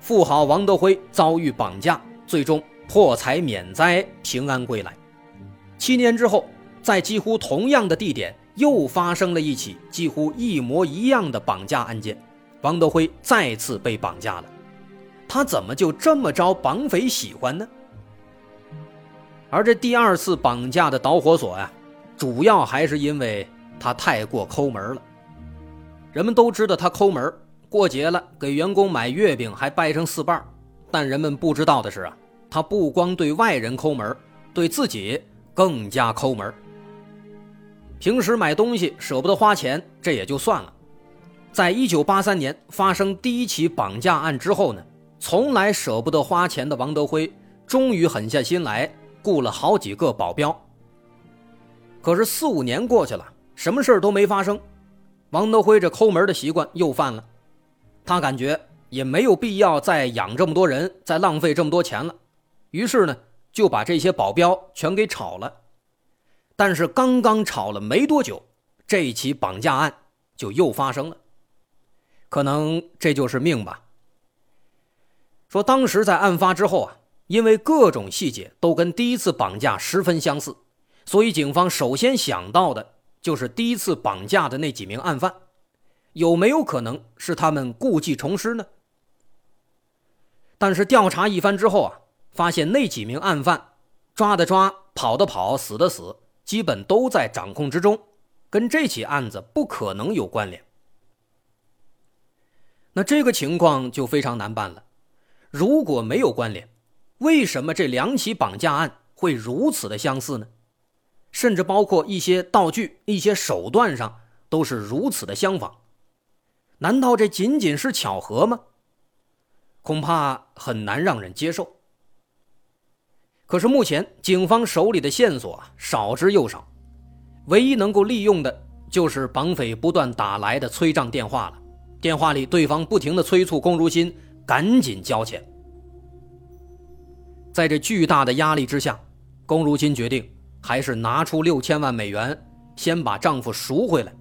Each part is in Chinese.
富豪王德辉遭遇绑架，最终破财免灾，平安归来。七年之后，在几乎同样的地点，又发生了一起几乎一模一样的绑架案件，王德辉再次被绑架了。他怎么就这么招绑匪喜欢呢？而这第二次绑架的导火索呀，主要还是因为他太过抠门了。人们都知道他抠门。过节了，给员工买月饼还掰成四瓣但人们不知道的是啊，他不光对外人抠门，对自己更加抠门。平时买东西舍不得花钱，这也就算了。在一九八三年发生第一起绑架案之后呢，从来舍不得花钱的王德辉，终于狠下心来，雇了好几个保镖。可是四五年过去了，什么事都没发生，王德辉这抠门的习惯又犯了。他感觉也没有必要再养这么多人，再浪费这么多钱了，于是呢，就把这些保镖全给炒了。但是刚刚炒了没多久，这起绑架案就又发生了。可能这就是命吧。说当时在案发之后啊，因为各种细节都跟第一次绑架十分相似，所以警方首先想到的就是第一次绑架的那几名案犯。有没有可能是他们故技重施呢？但是调查一番之后啊，发现那几名案犯抓的抓，跑的跑，死的死，基本都在掌控之中，跟这起案子不可能有关联。那这个情况就非常难办了。如果没有关联，为什么这两起绑架案会如此的相似呢？甚至包括一些道具、一些手段上都是如此的相仿。难道这仅仅是巧合吗？恐怕很难让人接受。可是目前警方手里的线索啊少之又少，唯一能够利用的就是绑匪不断打来的催账电话了。电话里对方不停的催促龚如心赶紧交钱。在这巨大的压力之下，龚如心决定还是拿出六千万美元，先把丈夫赎回来，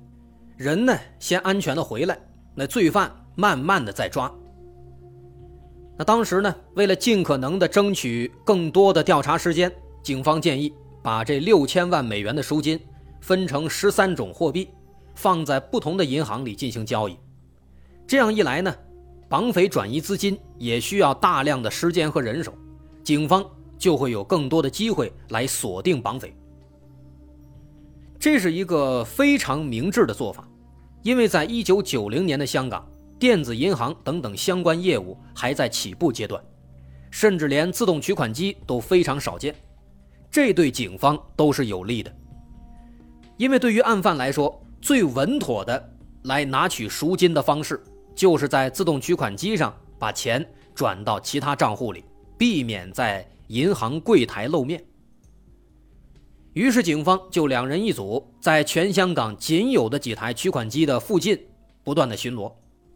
人呢先安全的回来。那罪犯慢慢的在抓。那当时呢，为了尽可能的争取更多的调查时间，警方建议把这六千万美元的赎金分成十三种货币，放在不同的银行里进行交易。这样一来呢，绑匪转移资金也需要大量的时间和人手，警方就会有更多的机会来锁定绑匪。这是一个非常明智的做法。因为在一九九零年的香港，电子银行等等相关业务还在起步阶段，甚至连自动取款机都非常少见，这对警方都是有利的。因为对于案犯来说，最稳妥的来拿取赎金的方式，就是在自动取款机上把钱转到其他账户里，避免在银行柜台露面。于是，警方就两人一组，在全香港仅有的几台取款机的附近不断的巡逻。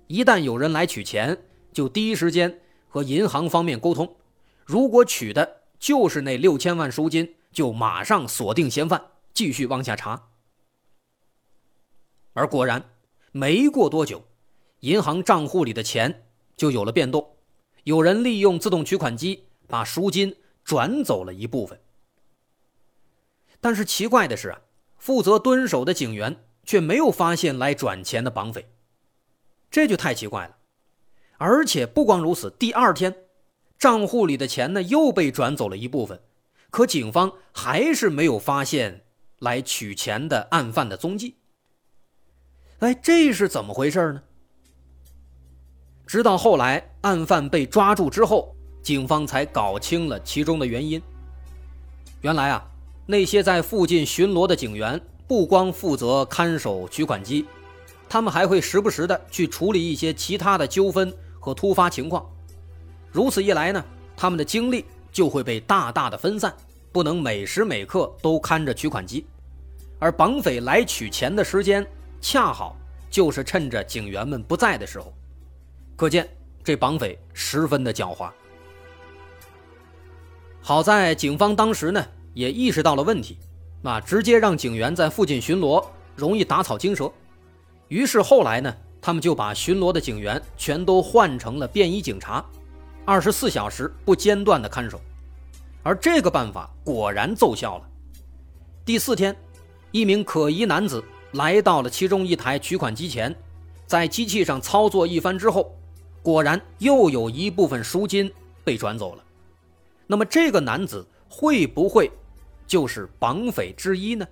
一旦有人来取钱，就第一时间和银行方面沟通。如果取的就是那六千万赎金，就马上锁定嫌犯，继续往下查。而果然，没过多久，银行账户里的钱就有了变动，有人利用自动取款机把赎金转走了一部分。但是奇怪的是啊，负责蹲守的警员却没有发现来转钱的绑匪，这就太奇怪了。而且不光如此，第二天，账户里的钱呢又被转走了一部分，可警方还是没有发现来取钱的案犯的踪迹。哎，这是怎么回事呢？直到后来案犯被抓住之后，警方才搞清了其中的原因。原来啊。那些在附近巡逻的警员，不光负责看守取款机，他们还会时不时的去处理一些其他的纠纷和突发情况，如此一来呢，他们的精力就会被大大的分散，不能每时每刻都看着取款机，而绑匪来取钱的时间恰好就是趁着警员们不在的时候，可见这绑匪十分的狡猾。好在警方当时呢也意识到了问题，啊，直接让警员在附近巡逻，容易打草惊蛇。于是后来呢，他们就把巡逻的警员全都换成了便衣警察，二十四小时不间断的看守。而这个办法果然奏效了。第四天，一名可疑男子来到了其中一台取款机前，在机器上操作一番之后，果然又有一部分赎金被转走了。那么这个男子会不会就是绑匪之一呢？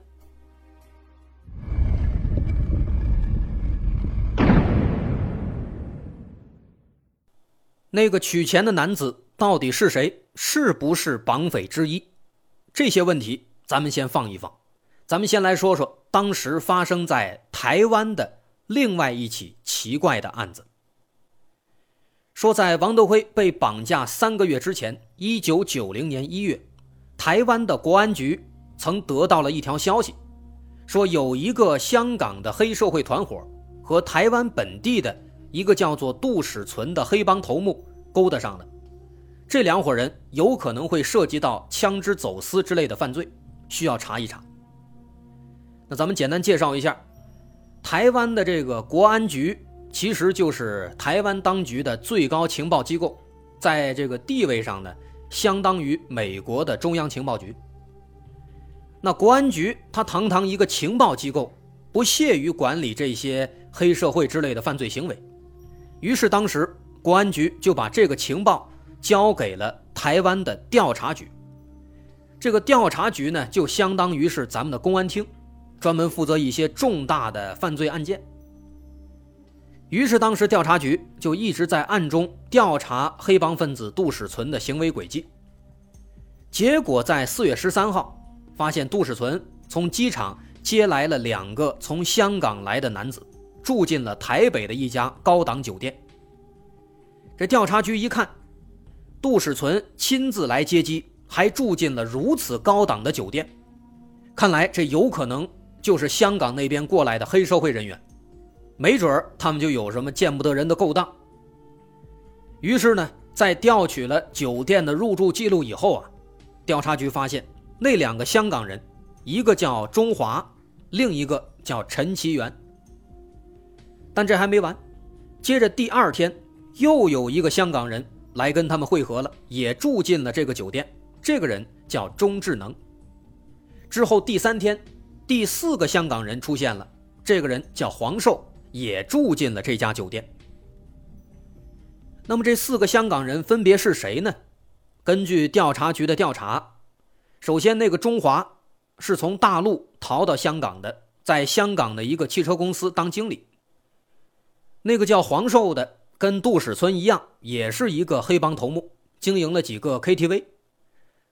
那个取钱的男子到底是谁？是不是绑匪之一？这些问题咱们先放一放，咱们先来说说当时发生在台湾的另外一起奇怪的案子。说，在王德辉被绑架三个月之前，一九九零年一月，台湾的国安局曾得到了一条消息，说有一个香港的黑社会团伙和台湾本地的一个叫做杜史存的黑帮头目勾搭上了，这两伙人有可能会涉及到枪支走私之类的犯罪，需要查一查。那咱们简单介绍一下，台湾的这个国安局。其实就是台湾当局的最高情报机构，在这个地位上呢，相当于美国的中央情报局。那国安局它堂堂一个情报机构，不屑于管理这些黑社会之类的犯罪行为，于是当时国安局就把这个情报交给了台湾的调查局。这个调查局呢，就相当于是咱们的公安厅，专门负责一些重大的犯罪案件。于是，当时调查局就一直在暗中调查黑帮分子杜史存的行为轨迹。结果，在四月十三号，发现杜史存从机场接来了两个从香港来的男子，住进了台北的一家高档酒店。这调查局一看，杜史存亲自来接机，还住进了如此高档的酒店，看来这有可能就是香港那边过来的黑社会人员。没准他们就有什么见不得人的勾当。于是呢，在调取了酒店的入住记录以后啊，调查局发现那两个香港人，一个叫钟华，另一个叫陈其元。但这还没完，接着第二天又有一个香港人来跟他们会合了，也住进了这个酒店。这个人叫钟智能。之后第三天，第四个香港人出现了，这个人叫黄寿。也住进了这家酒店。那么这四个香港人分别是谁呢？根据调查局的调查，首先那个中华是从大陆逃到香港的，在香港的一个汽车公司当经理。那个叫黄寿的，跟杜史村一样，也是一个黑帮头目，经营了几个 KTV。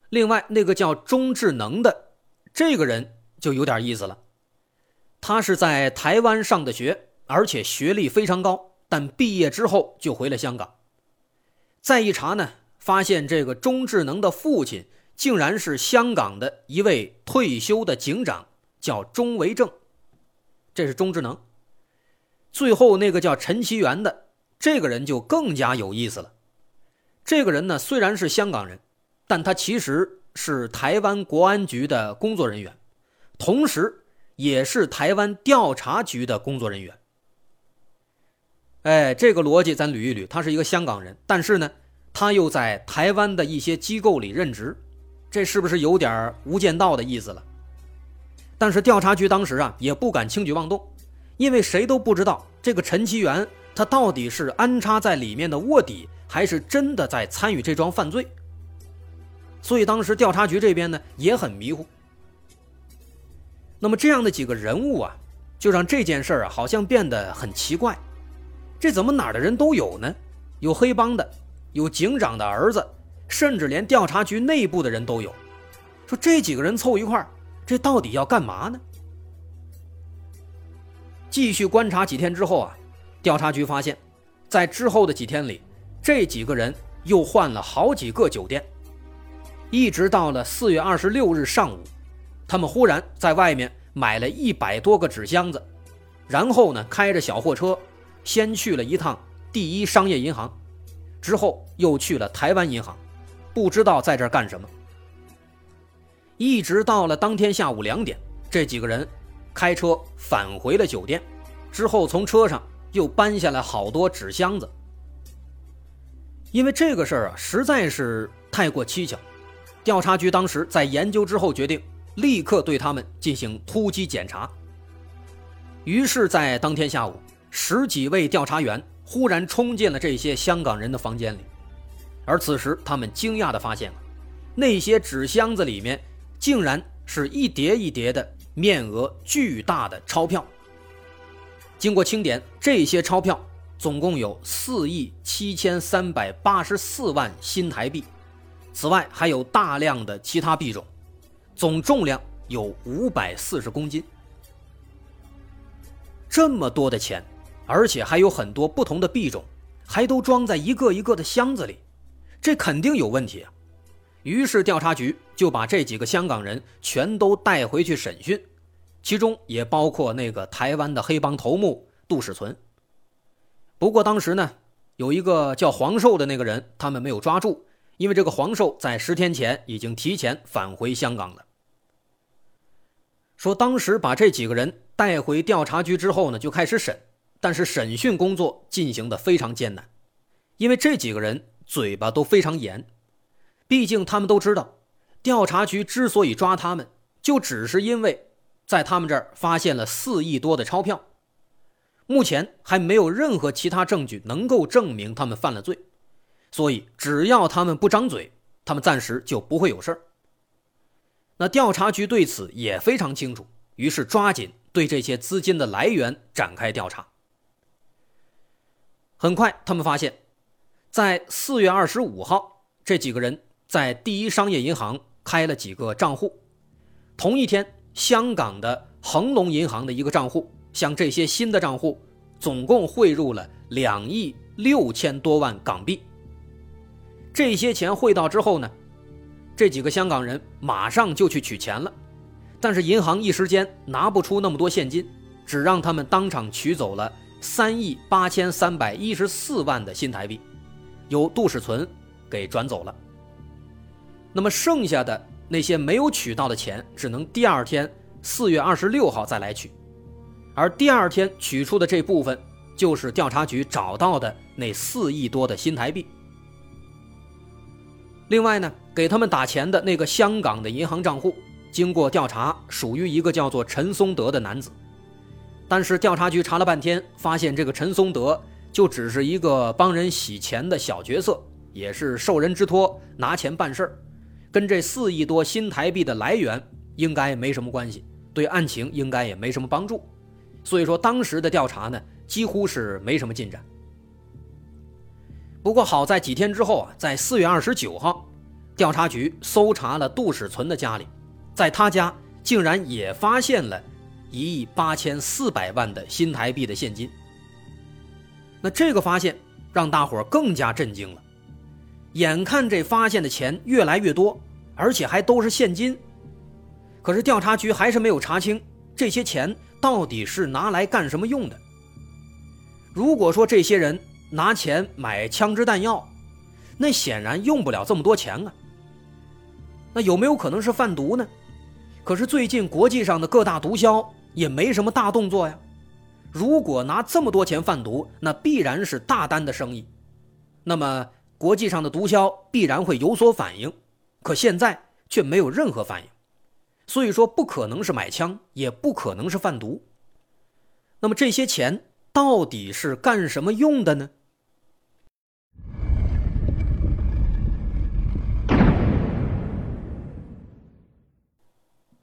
另外那个叫钟智能的，这个人就有点意思了，他是在台湾上的学。而且学历非常高，但毕业之后就回了香港。再一查呢，发现这个钟智能的父亲竟然是香港的一位退休的警长，叫钟维正。这是钟智能。最后那个叫陈其元的这个人就更加有意思了。这个人呢虽然是香港人，但他其实是台湾国安局的工作人员，同时也是台湾调查局的工作人员。哎，这个逻辑咱捋一捋。他是一个香港人，但是呢，他又在台湾的一些机构里任职，这是不是有点无间道的意思了？但是调查局当时啊也不敢轻举妄动，因为谁都不知道这个陈其元他到底是安插在里面的卧底，还是真的在参与这桩犯罪。所以当时调查局这边呢也很迷糊。那么这样的几个人物啊，就让这件事啊好像变得很奇怪。这怎么哪儿的人都有呢？有黑帮的，有警长的儿子，甚至连调查局内部的人都有。说这几个人凑一块儿，这到底要干嘛呢？继续观察几天之后啊，调查局发现，在之后的几天里，这几个人又换了好几个酒店，一直到了四月二十六日上午，他们忽然在外面买了一百多个纸箱子，然后呢，开着小货车，先去了一趟第一商业银行，之后又去了台湾银行，不知道在这儿干什么。一直到了当天下午两点，这几个人开车返回了酒店，之后从车上又搬下来好多纸箱子。因为这个事儿啊，实在是太过蹊跷，调查局当时在研究之后决定，立刻对他们进行突击检查。于是，在当天下午，十几位调查员忽然冲进了这些香港人的房间里，而此时他们惊讶地发现，那些纸箱子里面竟然是一叠一叠的面额巨大的钞票。经过清点，这些钞票。总共有四亿七千三百八十四万新台币，此外还有大量的其他币种，总重量有五百四十公斤。这么多的钱，而且还有很多不同的币种，还都装在一个一个的箱子里，这肯定有问题啊！于是调查局就把这几个香港人全都带回去审讯，其中也包括那个台湾的黑帮头目杜世存。不过当时呢，有一个叫黄寿的那个人，他们没有抓住，因为这个黄寿在十天前已经提前返回香港了。说当时把这几个人带回调查局之后呢，就开始审，但是审讯工作进行的非常艰难，因为这几个人嘴巴都非常严，毕竟他们都知道，调查局之所以抓他们，就只是因为在他们这儿发现了四亿多的钞票。目前还没有任何其他证据能够证明他们犯了罪，所以只要他们不张嘴，他们暂时就不会有事儿。那调查局对此也非常清楚，于是抓紧对这些资金的来源展开调查。很快，他们发现，在四月二十五号，这几个人在第一商业银行开了几个账户，同一天，香港的恒隆银行的一个账户。向这些新的账户，总共汇入了两亿六千多万港币。这些钱汇到之后呢，这几个香港人马上就去取钱了，但是银行一时间拿不出那么多现金，只让他们当场取走了三亿八千三百一十四万的新台币，由杜世存给转走了。那么剩下的那些没有取到的钱，只能第二天四月二十六号再来取。而第二天取出的这部分，就是调查局找到的那四亿多的新台币。另外呢，给他们打钱的那个香港的银行账户，经过调查，属于一个叫做陈松德的男子。但是调查局查了半天，发现这个陈松德就只是一个帮人洗钱的小角色，也是受人之托拿钱办事儿，跟这四亿多新台币的来源应该没什么关系，对案情应该也没什么帮助。所以说，当时的调查呢，几乎是没什么进展。不过好在几天之后啊，在四月二十九号，调查局搜查了杜史存的家里，在他家竟然也发现了一亿八千四百万的新台币的现金。那这个发现让大伙更加震惊了，眼看这发现的钱越来越多，而且还都是现金，可是调查局还是没有查清这些钱。到底是拿来干什么用的？如果说这些人拿钱买枪支弹药，那显然用不了这么多钱啊。那有没有可能是贩毒呢？可是最近国际上的各大毒枭也没什么大动作呀。如果拿这么多钱贩毒，那必然是大单的生意，那么国际上的毒枭必然会有所反应。可现在却没有任何反应。所以说，不可能是买枪，也不可能是贩毒。那么这些钱到底是干什么用的呢？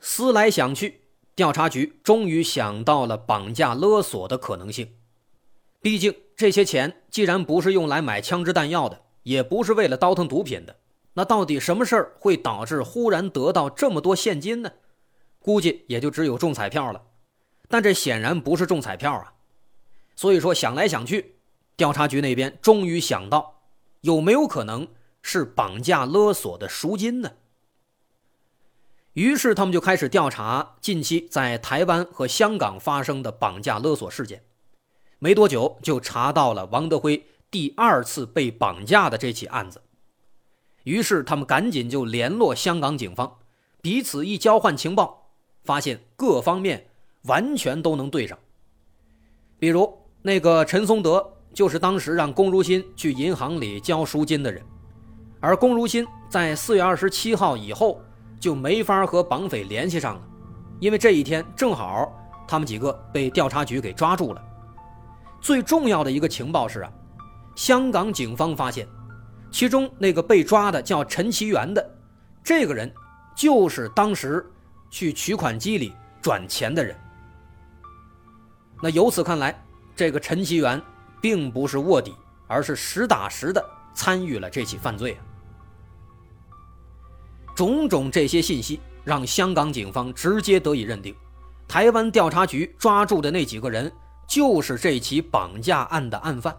思来想去，调查局终于想到了绑架勒索的可能性。毕竟这些钱既然不是用来买枪支弹药的，也不是为了倒腾毒品的。那到底什么事儿会导致忽然得到这么多现金呢？估计也就只有中彩票了，但这显然不是中彩票啊。所以说想来想去，调查局那边终于想到，有没有可能是绑架勒索的赎金呢？于是他们就开始调查近期在台湾和香港发生的绑架勒索事件。没多久，就查到了王德辉第二次被绑架的这起案子。于是他们赶紧就联络香港警方，彼此一交换情报，发现各方面完全都能对上。比如那个陈松德，就是当时让龚如心去银行里交赎金的人，而龚如心在四月二十七号以后。就没法和绑匪联系上了，因为这一天正好他们几个被调查局给抓住了。最重要的一个情报是啊，香港警方发现，其中那个被抓的叫陈其元的这个人，就是当时去取款机里转钱的人。那由此看来，这个陈其元并不是卧底，而是实打实的参与了这起犯罪啊。种种这些信息让香港警方直接得以认定，台湾调查局抓住的那几个人就是这起绑架案的案犯。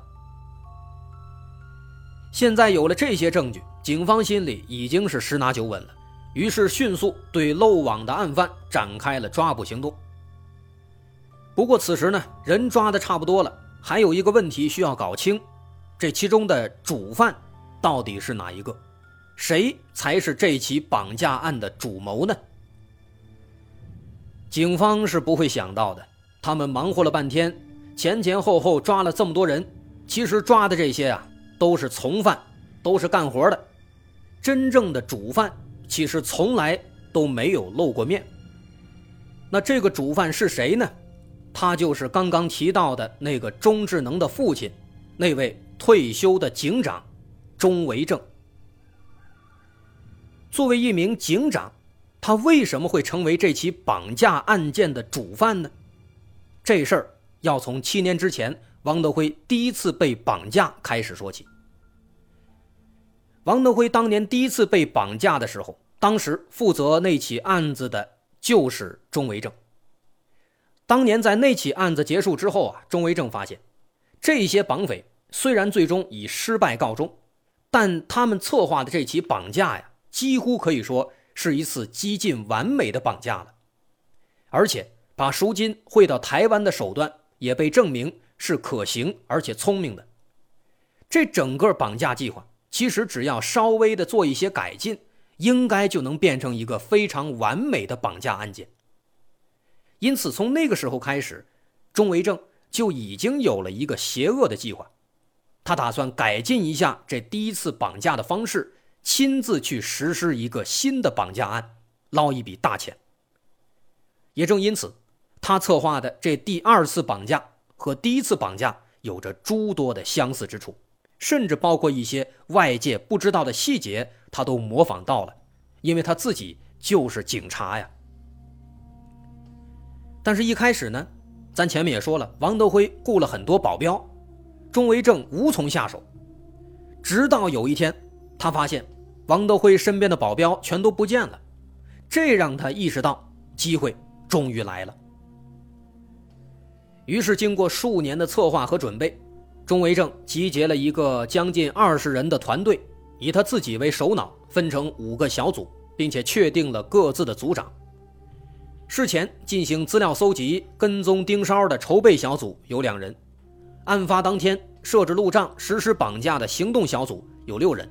现在有了这些证据，警方心里已经是十拿九稳了，于是迅速对漏网的案犯展开了抓捕行动。不过此时呢，人抓的差不多了，还有一个问题需要搞清：这其中的主犯到底是哪一个？谁才是这起绑架案的主谋呢？警方是不会想到的。他们忙活了半天，前前后后抓了这么多人，其实抓的这些啊都是从犯，都是干活的。真正的主犯其实从来都没有露过面。那这个主犯是谁呢？他就是刚刚提到的那个钟智能的父亲，那位退休的警长钟维正。作为一名警长，他为什么会成为这起绑架案件的主犯呢？这事儿要从七年之前王德辉第一次被绑架开始说起。王德辉当年第一次被绑架的时候，当时负责那起案子的就是钟维正。当年在那起案子结束之后啊，钟维正发现，这些绑匪虽然最终以失败告终，但他们策划的这起绑架呀。几乎可以说是一次几近完美的绑架了，而且把赎金汇到台湾的手段也被证明是可行而且聪明的。这整个绑架计划其实只要稍微的做一些改进，应该就能变成一个非常完美的绑架案件。因此，从那个时候开始，钟维正就已经有了一个邪恶的计划，他打算改进一下这第一次绑架的方式。亲自去实施一个新的绑架案，捞一笔大钱。也正因此，他策划的这第二次绑架和第一次绑架有着诸多的相似之处，甚至包括一些外界不知道的细节，他都模仿到了，因为他自己就是警察呀。但是，一开始呢，咱前面也说了，王德辉雇了很多保镖，钟维正无从下手。直到有一天，他发现。王德辉身边的保镖全都不见了，这让他意识到机会终于来了。于是，经过数年的策划和准备，钟维正集结了一个将近二十人的团队，以他自己为首脑，分成五个小组，并且确定了各自的组长。事前进行资料搜集、跟踪盯梢的筹备小组有两人，案发当天设置路障、实施绑架的行动小组有六人。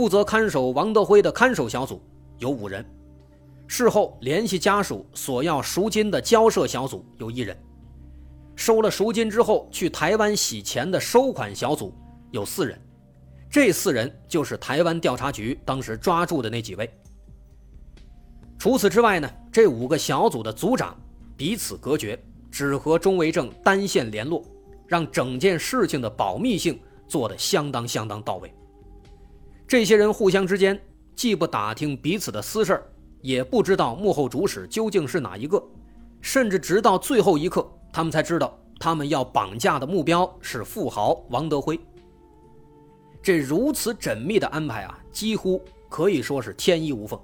负责看守王德辉的看守小组有五人，事后联系家属索要赎金的交涉小组有一人，收了赎金之后去台湾洗钱的收款小组有四人，这四人就是台湾调查局当时抓住的那几位。除此之外呢，这五个小组的组长彼此隔绝，只和钟维正单线联络，让整件事情的保密性做得相当相当到位。这些人互相之间既不打听彼此的私事也不知道幕后主使究竟是哪一个，甚至直到最后一刻，他们才知道他们要绑架的目标是富豪王德辉。这如此缜密的安排啊，几乎可以说是天衣无缝。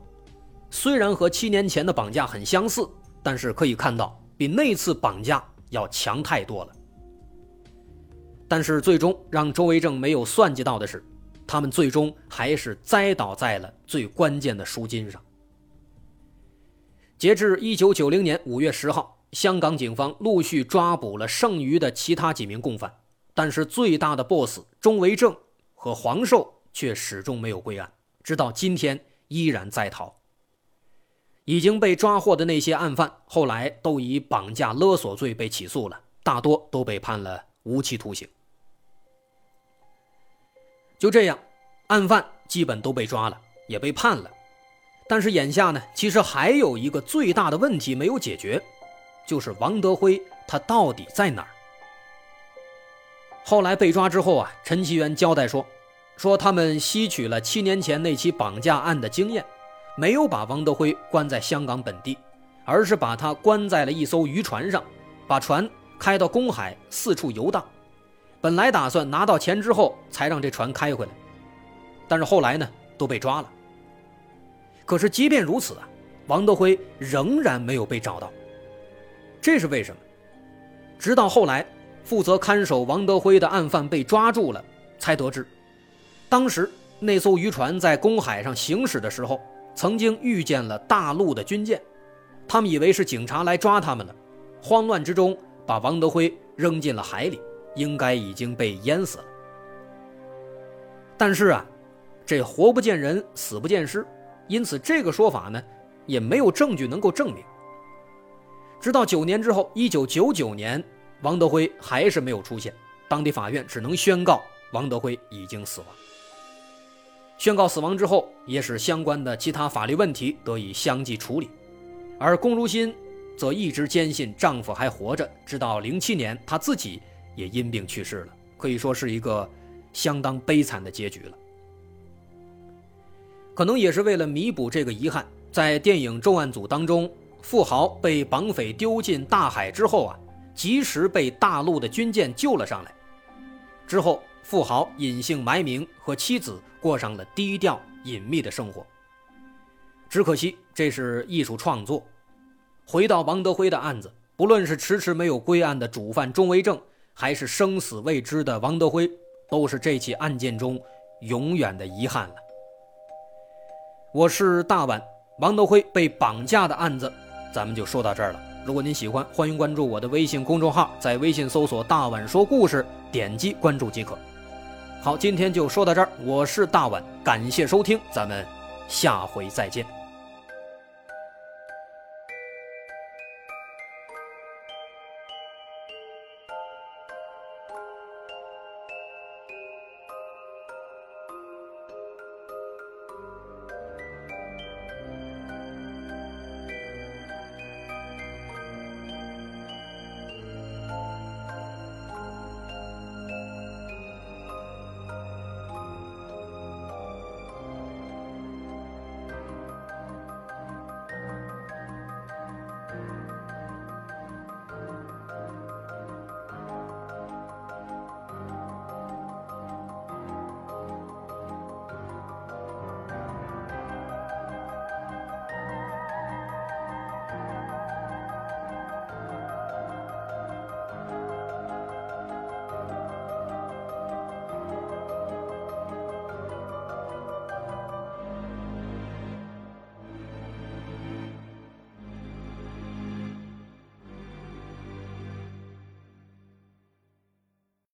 虽然和七年前的绑架很相似，但是可以看到比那次绑架要强太多了。但是最终让周维正没有算计到的是。他们最终还是栽倒在了最关键的赎金上。截至一九九零年五月十号，香港警方陆续抓捕了剩余的其他几名共犯，但是最大的 BOSS 钟维正和黄寿却始终没有归案，直到今天依然在逃。已经被抓获的那些案犯，后来都以绑架勒索罪被起诉了，大多都被判了无期徒刑。就这样，案犯基本都被抓了，也被判了。但是眼下呢，其实还有一个最大的问题没有解决，就是王德辉他到底在哪儿？后来被抓之后啊，陈其元交代说，说他们吸取了七年前那起绑架案的经验，没有把王德辉关在香港本地，而是把他关在了一艘渔船上，把船开到公海四处游荡。本来打算拿到钱之后才让这船开回来，但是后来呢都被抓了。可是即便如此啊，王德辉仍然没有被找到，这是为什么？直到后来，负责看守王德辉的案犯被抓住了，才得知，当时那艘渔船在公海上行驶的时候，曾经遇见了大陆的军舰，他们以为是警察来抓他们了，慌乱之中把王德辉扔进了海里，应该已经被淹死了。但是啊，这活不见人，死不见尸。因此，这个说法呢，也没有证据能够证明。直到九年之后，一九九九年，王德辉还是没有出现，当地法院只能宣告王德辉已经死亡。宣告死亡之后，也使相关的其他法律问题得以相继处理，而龚如心则一直坚信丈夫还活着，直到零七年，她自己也因病去世了，可以说是一个相当悲惨的结局了。可能也是为了弥补这个遗憾，在电影重案组当中，富豪被绑匪丢进大海之后啊，及时被大陆的军舰救了上来。之后，富豪隐姓埋名，和妻子过上了低调隐秘的生活。只可惜，这是艺术创作。回到王德辉的案子，不论是迟迟没有归案的主犯钟维正，还是生死未知的王德辉，都是这起案件中永远的遗憾了。我是大碗，王德辉被绑架的案子，咱们就说到这儿了。如果您喜欢，欢迎关注我的微信公众号，在微信搜索“大碗说故事”，点击关注即可。好，今天就说到这儿，我是大碗，感谢收听，咱们下回再见。